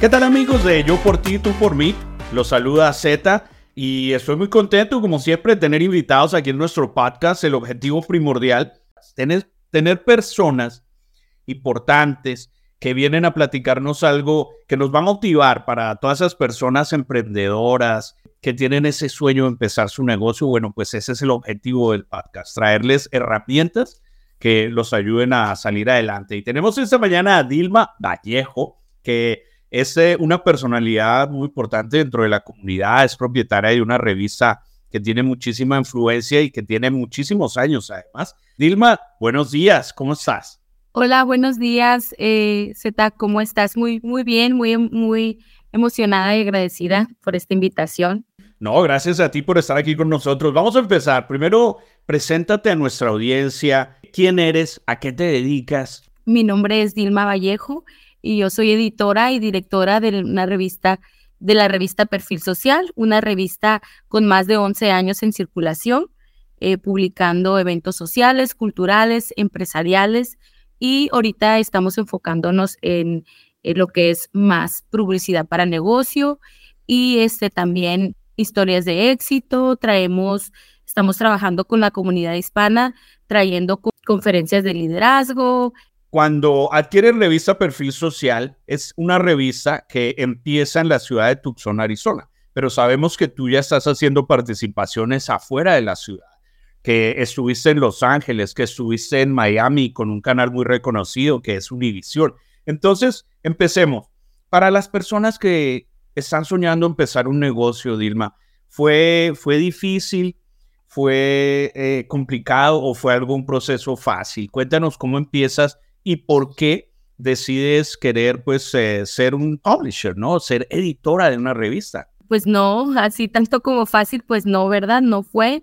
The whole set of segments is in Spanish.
¿Qué tal amigos de Yo por ti, tú por mí? Los saluda Z y estoy muy contento como siempre de tener invitados aquí en nuestro podcast. El objetivo primordial es tener, tener personas importantes que vienen a platicarnos algo que nos va a motivar para todas esas personas emprendedoras que tienen ese sueño de empezar su negocio. Bueno, pues ese es el objetivo del podcast, traerles herramientas que los ayuden a salir adelante. Y tenemos esta mañana a Dilma Vallejo, que es eh, una personalidad muy importante dentro de la comunidad, es propietaria de una revista que tiene muchísima influencia y que tiene muchísimos años además. Dilma, buenos días, ¿cómo estás? Hola, buenos días, eh, Zeta, ¿cómo estás? Muy, muy bien, muy, muy emocionada y agradecida por esta invitación. No, gracias a ti por estar aquí con nosotros. Vamos a empezar. Primero, preséntate a nuestra audiencia. ¿Quién eres? ¿A qué te dedicas? Mi nombre es Dilma Vallejo y yo soy editora y directora de una revista de la revista Perfil Social, una revista con más de 11 años en circulación, eh, publicando eventos sociales, culturales, empresariales y ahorita estamos enfocándonos en, lo que es más publicidad para negocio y este también historias de éxito. Traemos, estamos trabajando con la comunidad hispana, trayendo conferencias de liderazgo. Cuando adquieres revista Perfil Social, es una revista que empieza en la ciudad de Tucson, Arizona, pero sabemos que tú ya estás haciendo participaciones afuera de la ciudad que estuviste en Los Ángeles, que estuviste en Miami con un canal muy reconocido que es Univision. Entonces, empecemos. Para las personas que están soñando empezar un negocio, Dilma, ¿fue, fue difícil? ¿Fue eh, complicado o fue algún proceso fácil? Cuéntanos cómo empiezas y por qué decides querer pues eh, ser un publisher, ¿no? Ser editora de una revista. Pues no, así tanto como fácil, pues no, ¿verdad? No fue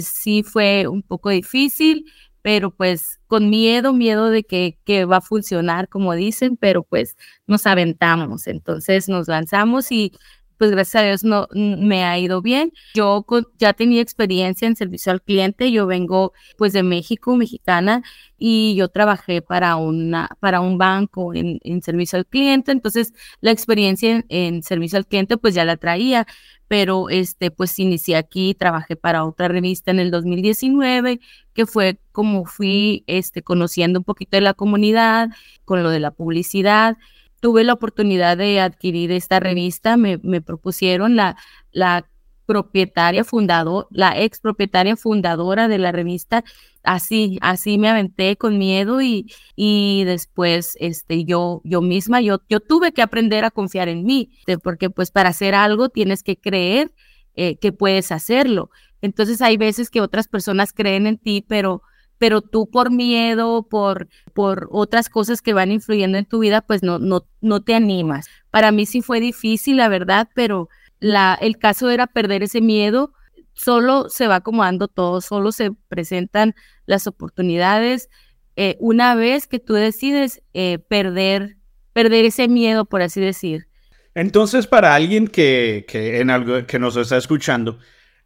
sí fue un poco difícil, pero pues con miedo, miedo de que, que va a funcionar, como dicen, pero pues nos aventamos, entonces nos lanzamos y pues gracias a Dios no me ha ido bien. Yo ya tenía experiencia en servicio al cliente, yo vengo pues de México, mexicana, y yo trabajé para, una, para un banco en, en servicio al cliente, entonces la experiencia en, en, servicio al cliente pues ya la traía, pero este pues inicié aquí, trabajé para otra revista en el 2019, que fue como fui este, conociendo un poquito de la comunidad, con lo de la publicidad, tuve la oportunidad de adquirir esta revista, me, propusieron la, la propietaria fundador, la ex propietaria fundadora de la revista, así, así me aventé con miedo y, y después este, yo, yo misma, yo, yo tuve que aprender a confiar en mí, porque pues para hacer algo tienes que creer eh, que puedes hacerlo. Entonces hay veces que otras personas creen en ti, pero pero tú por miedo, por, por otras cosas que van influyendo en tu vida, pues no, no, no te animas. Para mí sí fue difícil, la verdad, pero la, el caso era perder ese miedo. Solo se va acomodando todo, solo se presentan las oportunidades. Eh, una vez que tú decides eh, perder, perder ese miedo, por así decir. Entonces, para alguien que, que, en algo, que nos está escuchando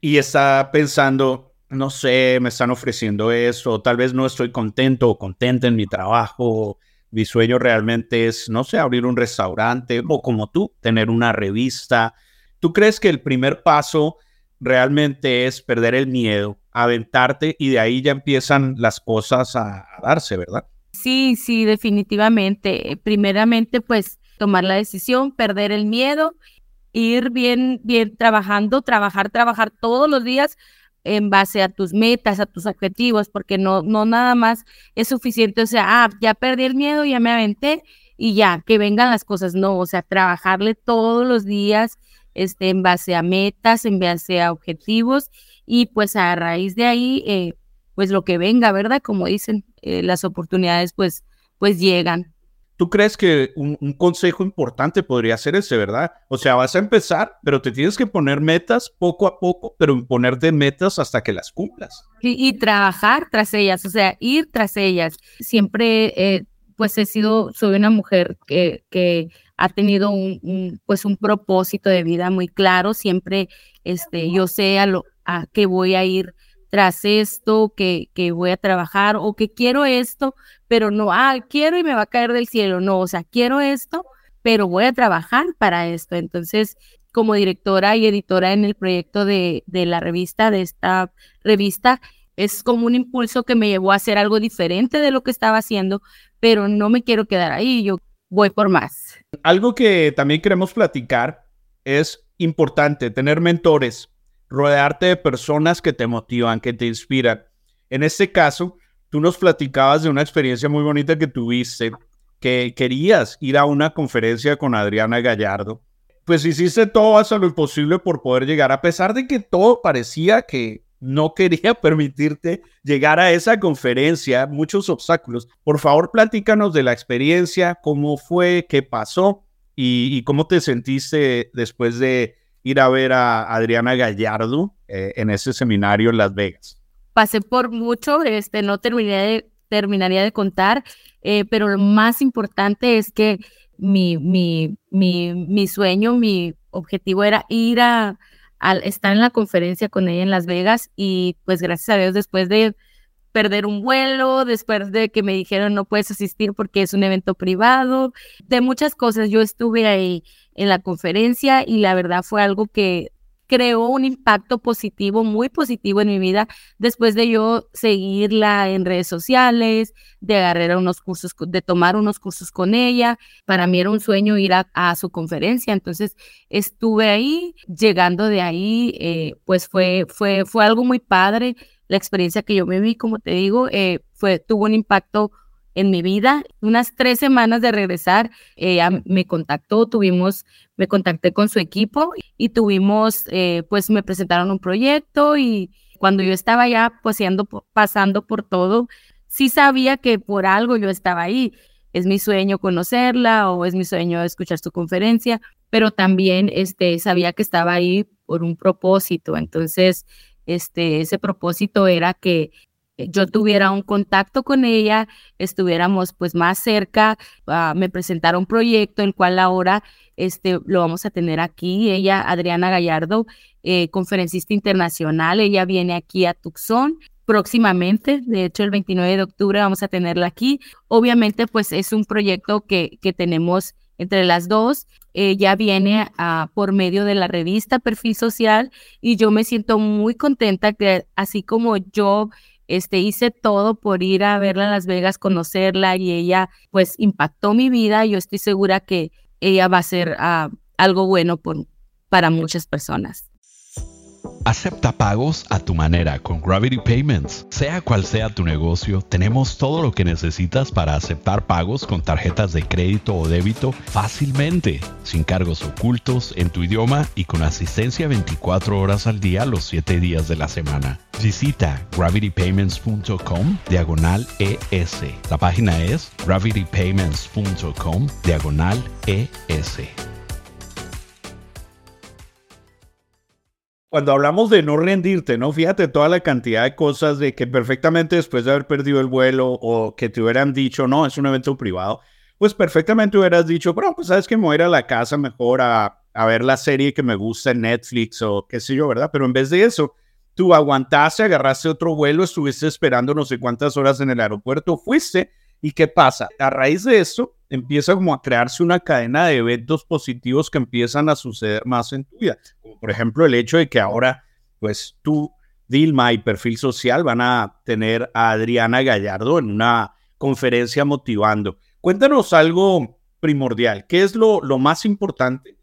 y está pensando, no sé, me están ofreciendo eso, tal vez no estoy contento o contenta en mi trabajo, mi sueño realmente es, no sé, abrir un restaurante o como tú, tener una revista. ¿Tú crees que el primer paso realmente es perder el miedo, aventarte y de ahí ya empiezan las cosas a, darse, ¿verdad? Sí, sí, definitivamente. Primeramente, pues tomar la decisión, perder el miedo, ir bien, bien trabajando, trabajar, trabajar todos los días en base a tus metas, a tus objetivos, porque no, no nada más es suficiente, o sea, ah, ya perdí el miedo, ya me aventé y ya, que vengan las cosas, no, o sea, trabajarle todos los días este, en base a metas, en base a objetivos y pues a raíz de ahí, eh, pues lo que venga, ¿verdad? Como dicen, eh, las oportunidades pues, pues llegan. ¿Tú crees que un, consejo importante podría ser ese, verdad? O sea, vas a empezar, pero te tienes que poner metas poco a poco, pero ponerte metas hasta que las cumplas. Y, trabajar tras ellas, o sea, ir tras ellas. Siempre, eh, pues he sido, soy una mujer que, que ha tenido un, pues un propósito de vida muy claro. Siempre, este, yo sé a lo, a que voy a ir tras esto, que, que voy a trabajar o que quiero esto, pero no, ah, quiero y me va a caer del cielo. No, o sea, quiero esto, pero voy a trabajar para esto. Entonces, como directora y editora en el proyecto de, de la revista, de esta revista, es como un impulso que me llevó a hacer algo diferente de lo que estaba haciendo, pero no me quiero quedar ahí, yo voy por más. Algo que también queremos platicar es importante tener mentores, rodearte de personas que te motivan, que te inspiran. En este caso, tú nos platicabas de una experiencia muy bonita que tuviste, que querías ir a una conferencia con Adriana Gallardo. Pues hiciste todo hasta lo imposible por poder llegar, a pesar de que todo parecía que no quería permitirte llegar a esa conferencia, muchos obstáculos. Por favor, platícanos de la experiencia, cómo fue, qué pasó y, cómo te sentiste después de ir a ver a Adriana Gallardo eh, en ese seminario en Las Vegas. Pasé por mucho, este, no terminé terminaría de contar, eh, pero lo más importante es que mi, mi, mi, mi sueño, mi objetivo era ir a, al estar en la conferencia con ella en Las Vegas y pues gracias a Dios después de perder un vuelo, después de que me dijeron no puedes asistir porque es un evento privado, de muchas cosas. Yo estuve ahí en la conferencia y la verdad fue algo que creó un impacto positivo, muy positivo en mi vida, después de yo seguirla en redes sociales, de agarrar unos cursos, de tomar unos cursos con ella. Para mí era un sueño ir a, su conferencia, entonces estuve ahí, llegando de ahí, eh, pues fue, fue, fue algo muy padre. La experiencia que yo me vi, como te digo, eh, fue, tuvo un impacto en mi vida. Unas tres semanas de regresar, ella me contactó, tuvimos, me contacté con su equipo y tuvimos, eh, pues me presentaron un proyecto y cuando yo estaba ya paseando, pasando por todo, sí sabía que por algo yo estaba ahí. Es mi sueño conocerla o es mi sueño escuchar su conferencia, pero también este, sabía que estaba ahí por un propósito. Entonces, este, ese propósito era que yo tuviera un contacto con ella, estuviéramos pues más cerca, uh, me presentara un proyecto, el cual ahora este, lo vamos a tener aquí. Ella, Adriana Gallardo, eh, conferencista internacional, ella viene aquí a Tucson próximamente, de hecho el 29 de octubre vamos a tenerla aquí. Obviamente pues es un proyecto que, que tenemos entre las dos. Ella viene por medio de la revista Perfil Social y yo me siento muy contenta que así como yo este, hice todo por ir a verla a Las Vegas, conocerla y ella pues impactó mi vida. Yo estoy segura que ella va a ser ah, algo bueno para muchas personas. Acepta pagos a tu manera con Gravity Payments. Sea cual sea tu negocio, tenemos todo lo que necesitas para aceptar pagos con tarjetas de crédito o débito fácilmente, sin cargos ocultos, en tu idioma y con asistencia 24 horas al día los 7 días de la semana. Visita gravitypayments.com diagonal ES. La página es gravitypayments.com diagonal ES. Cuando hablamos de no rendirte, ¿no? Fíjate toda la cantidad de cosas de que perfectamente después de haber perdido el vuelo o que te hubieran dicho, no, es un evento privado, pues perfectamente hubieras dicho, bueno, pues sabes que me voy a ir a la casa mejor a, a ver la serie que me gusta en Netflix o qué sé yo, ¿verdad? Pero en vez de eso, tú aguantaste, agarraste otro vuelo, estuviste esperando no sé cuántas horas en el aeropuerto, fuiste ¿Y qué pasa? A raíz de esto empieza como a crearse una cadena de eventos positivos que empiezan a suceder más en tu vida. Como por ejemplo el hecho de que ahora, pues tú, Dilma y Perfil Social van a tener a Adriana Gallardo en una conferencia motivando. Cuéntanos algo primordial. ¿Qué es lo, lo más importante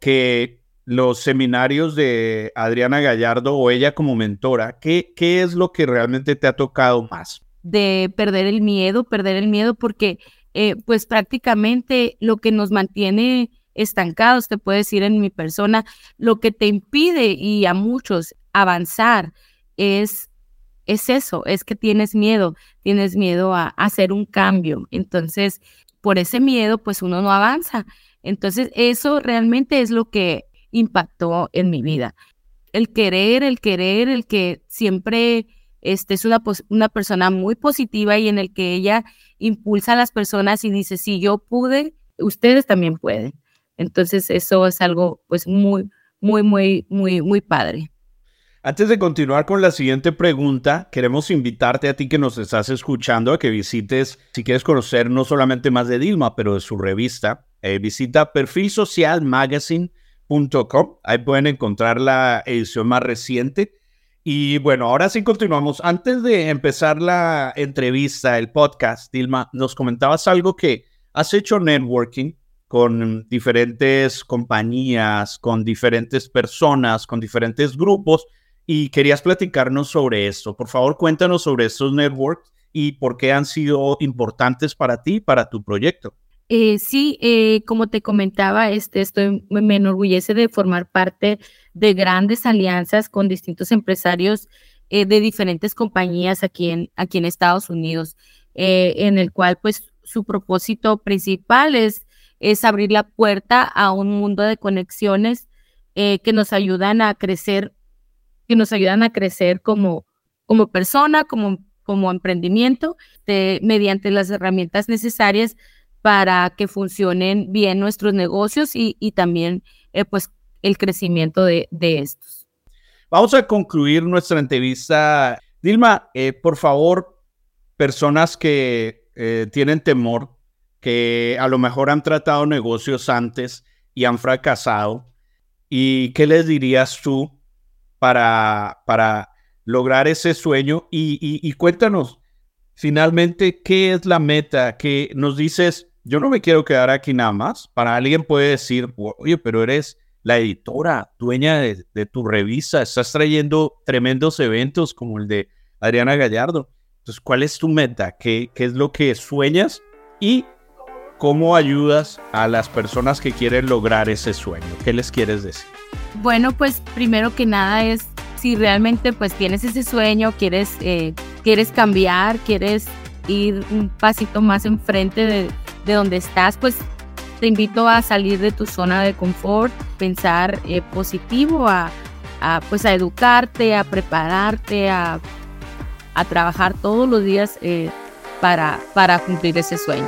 que los seminarios de Adriana Gallardo o ella como mentora, ¿qué, qué es lo que realmente te ha tocado más? De perder el miedo, perder el miedo porque eh, pues prácticamente lo que nos mantiene estancados, te puedo decir en mi persona, lo que te impide y a muchos avanzar es, es eso, es que tienes miedo, tienes miedo a hacer un cambio. Entonces, por ese miedo, pues uno no avanza. Entonces, eso realmente es lo que impactó en mi vida. El querer, el querer, el que siempre este, es una, una persona muy positiva y en el que ella impulsa a las personas y dice, si yo pude, ustedes también pueden. Entonces eso es algo pues muy, muy, muy, muy, muy padre. Antes de continuar con la siguiente pregunta, queremos invitarte a ti que nos estás escuchando a que visites, si quieres conocer no solamente más de Dilma, pero de su revista, eh, visita perfilsocialmagazine.com. Ahí pueden encontrar la edición más reciente. Y bueno, ahora sí continuamos. Antes de empezar la entrevista, el podcast, Dilma, nos comentabas algo que has hecho networking con diferentes compañías, con diferentes personas, con diferentes grupos y querías platicarnos sobre esto. Por favor, cuéntanos sobre estos networks y por qué han sido importantes para ti, para tu proyecto. Eh, sí, eh, como te comentaba, este, estoy, me enorgullece de formar parte de grandes alianzas con distintos empresarios eh, de diferentes compañías aquí en, aquí en Estados Unidos, en el cual pues su propósito principal es, es abrir la puerta a un mundo de conexiones que nos ayudan a crecer que nos ayudan a crecer como, como persona, como, como emprendimiento, mediante las herramientas necesarias para que funcionen bien nuestros negocios y, también eh, pues el crecimiento de, estos. Vamos a concluir nuestra entrevista. Dilma, eh, por favor, personas que eh, tienen temor, que a lo mejor han tratado negocios antes y han fracasado, ¿y qué les dirías tú para, para lograr ese sueño. Y, cuéntanos, finalmente, ¿qué es la meta? Que nos dices, yo no me quiero quedar aquí nada más. Para alguien puede decir, oye, pero eres la editora, dueña de, tu revista, estás trayendo tremendos eventos como el de Adriana Gallardo. Entonces, ¿cuál es tu meta? ¿Qué, qué es lo que sueñas? Y cómo ayudas a las personas que quieren lograr ese sueño. ¿Qué les quieres decir? Bueno, pues primero que nada es si realmente pues tienes ese sueño, quieres, eh, quieres cambiar, quieres ir un pasito más enfrente de, de donde estás, pues te invito a salir de tu zona de confort, pensar eh, positivo, a, pues a educarte, a prepararte, a, a trabajar todos los días eh, para, para cumplir ese sueño.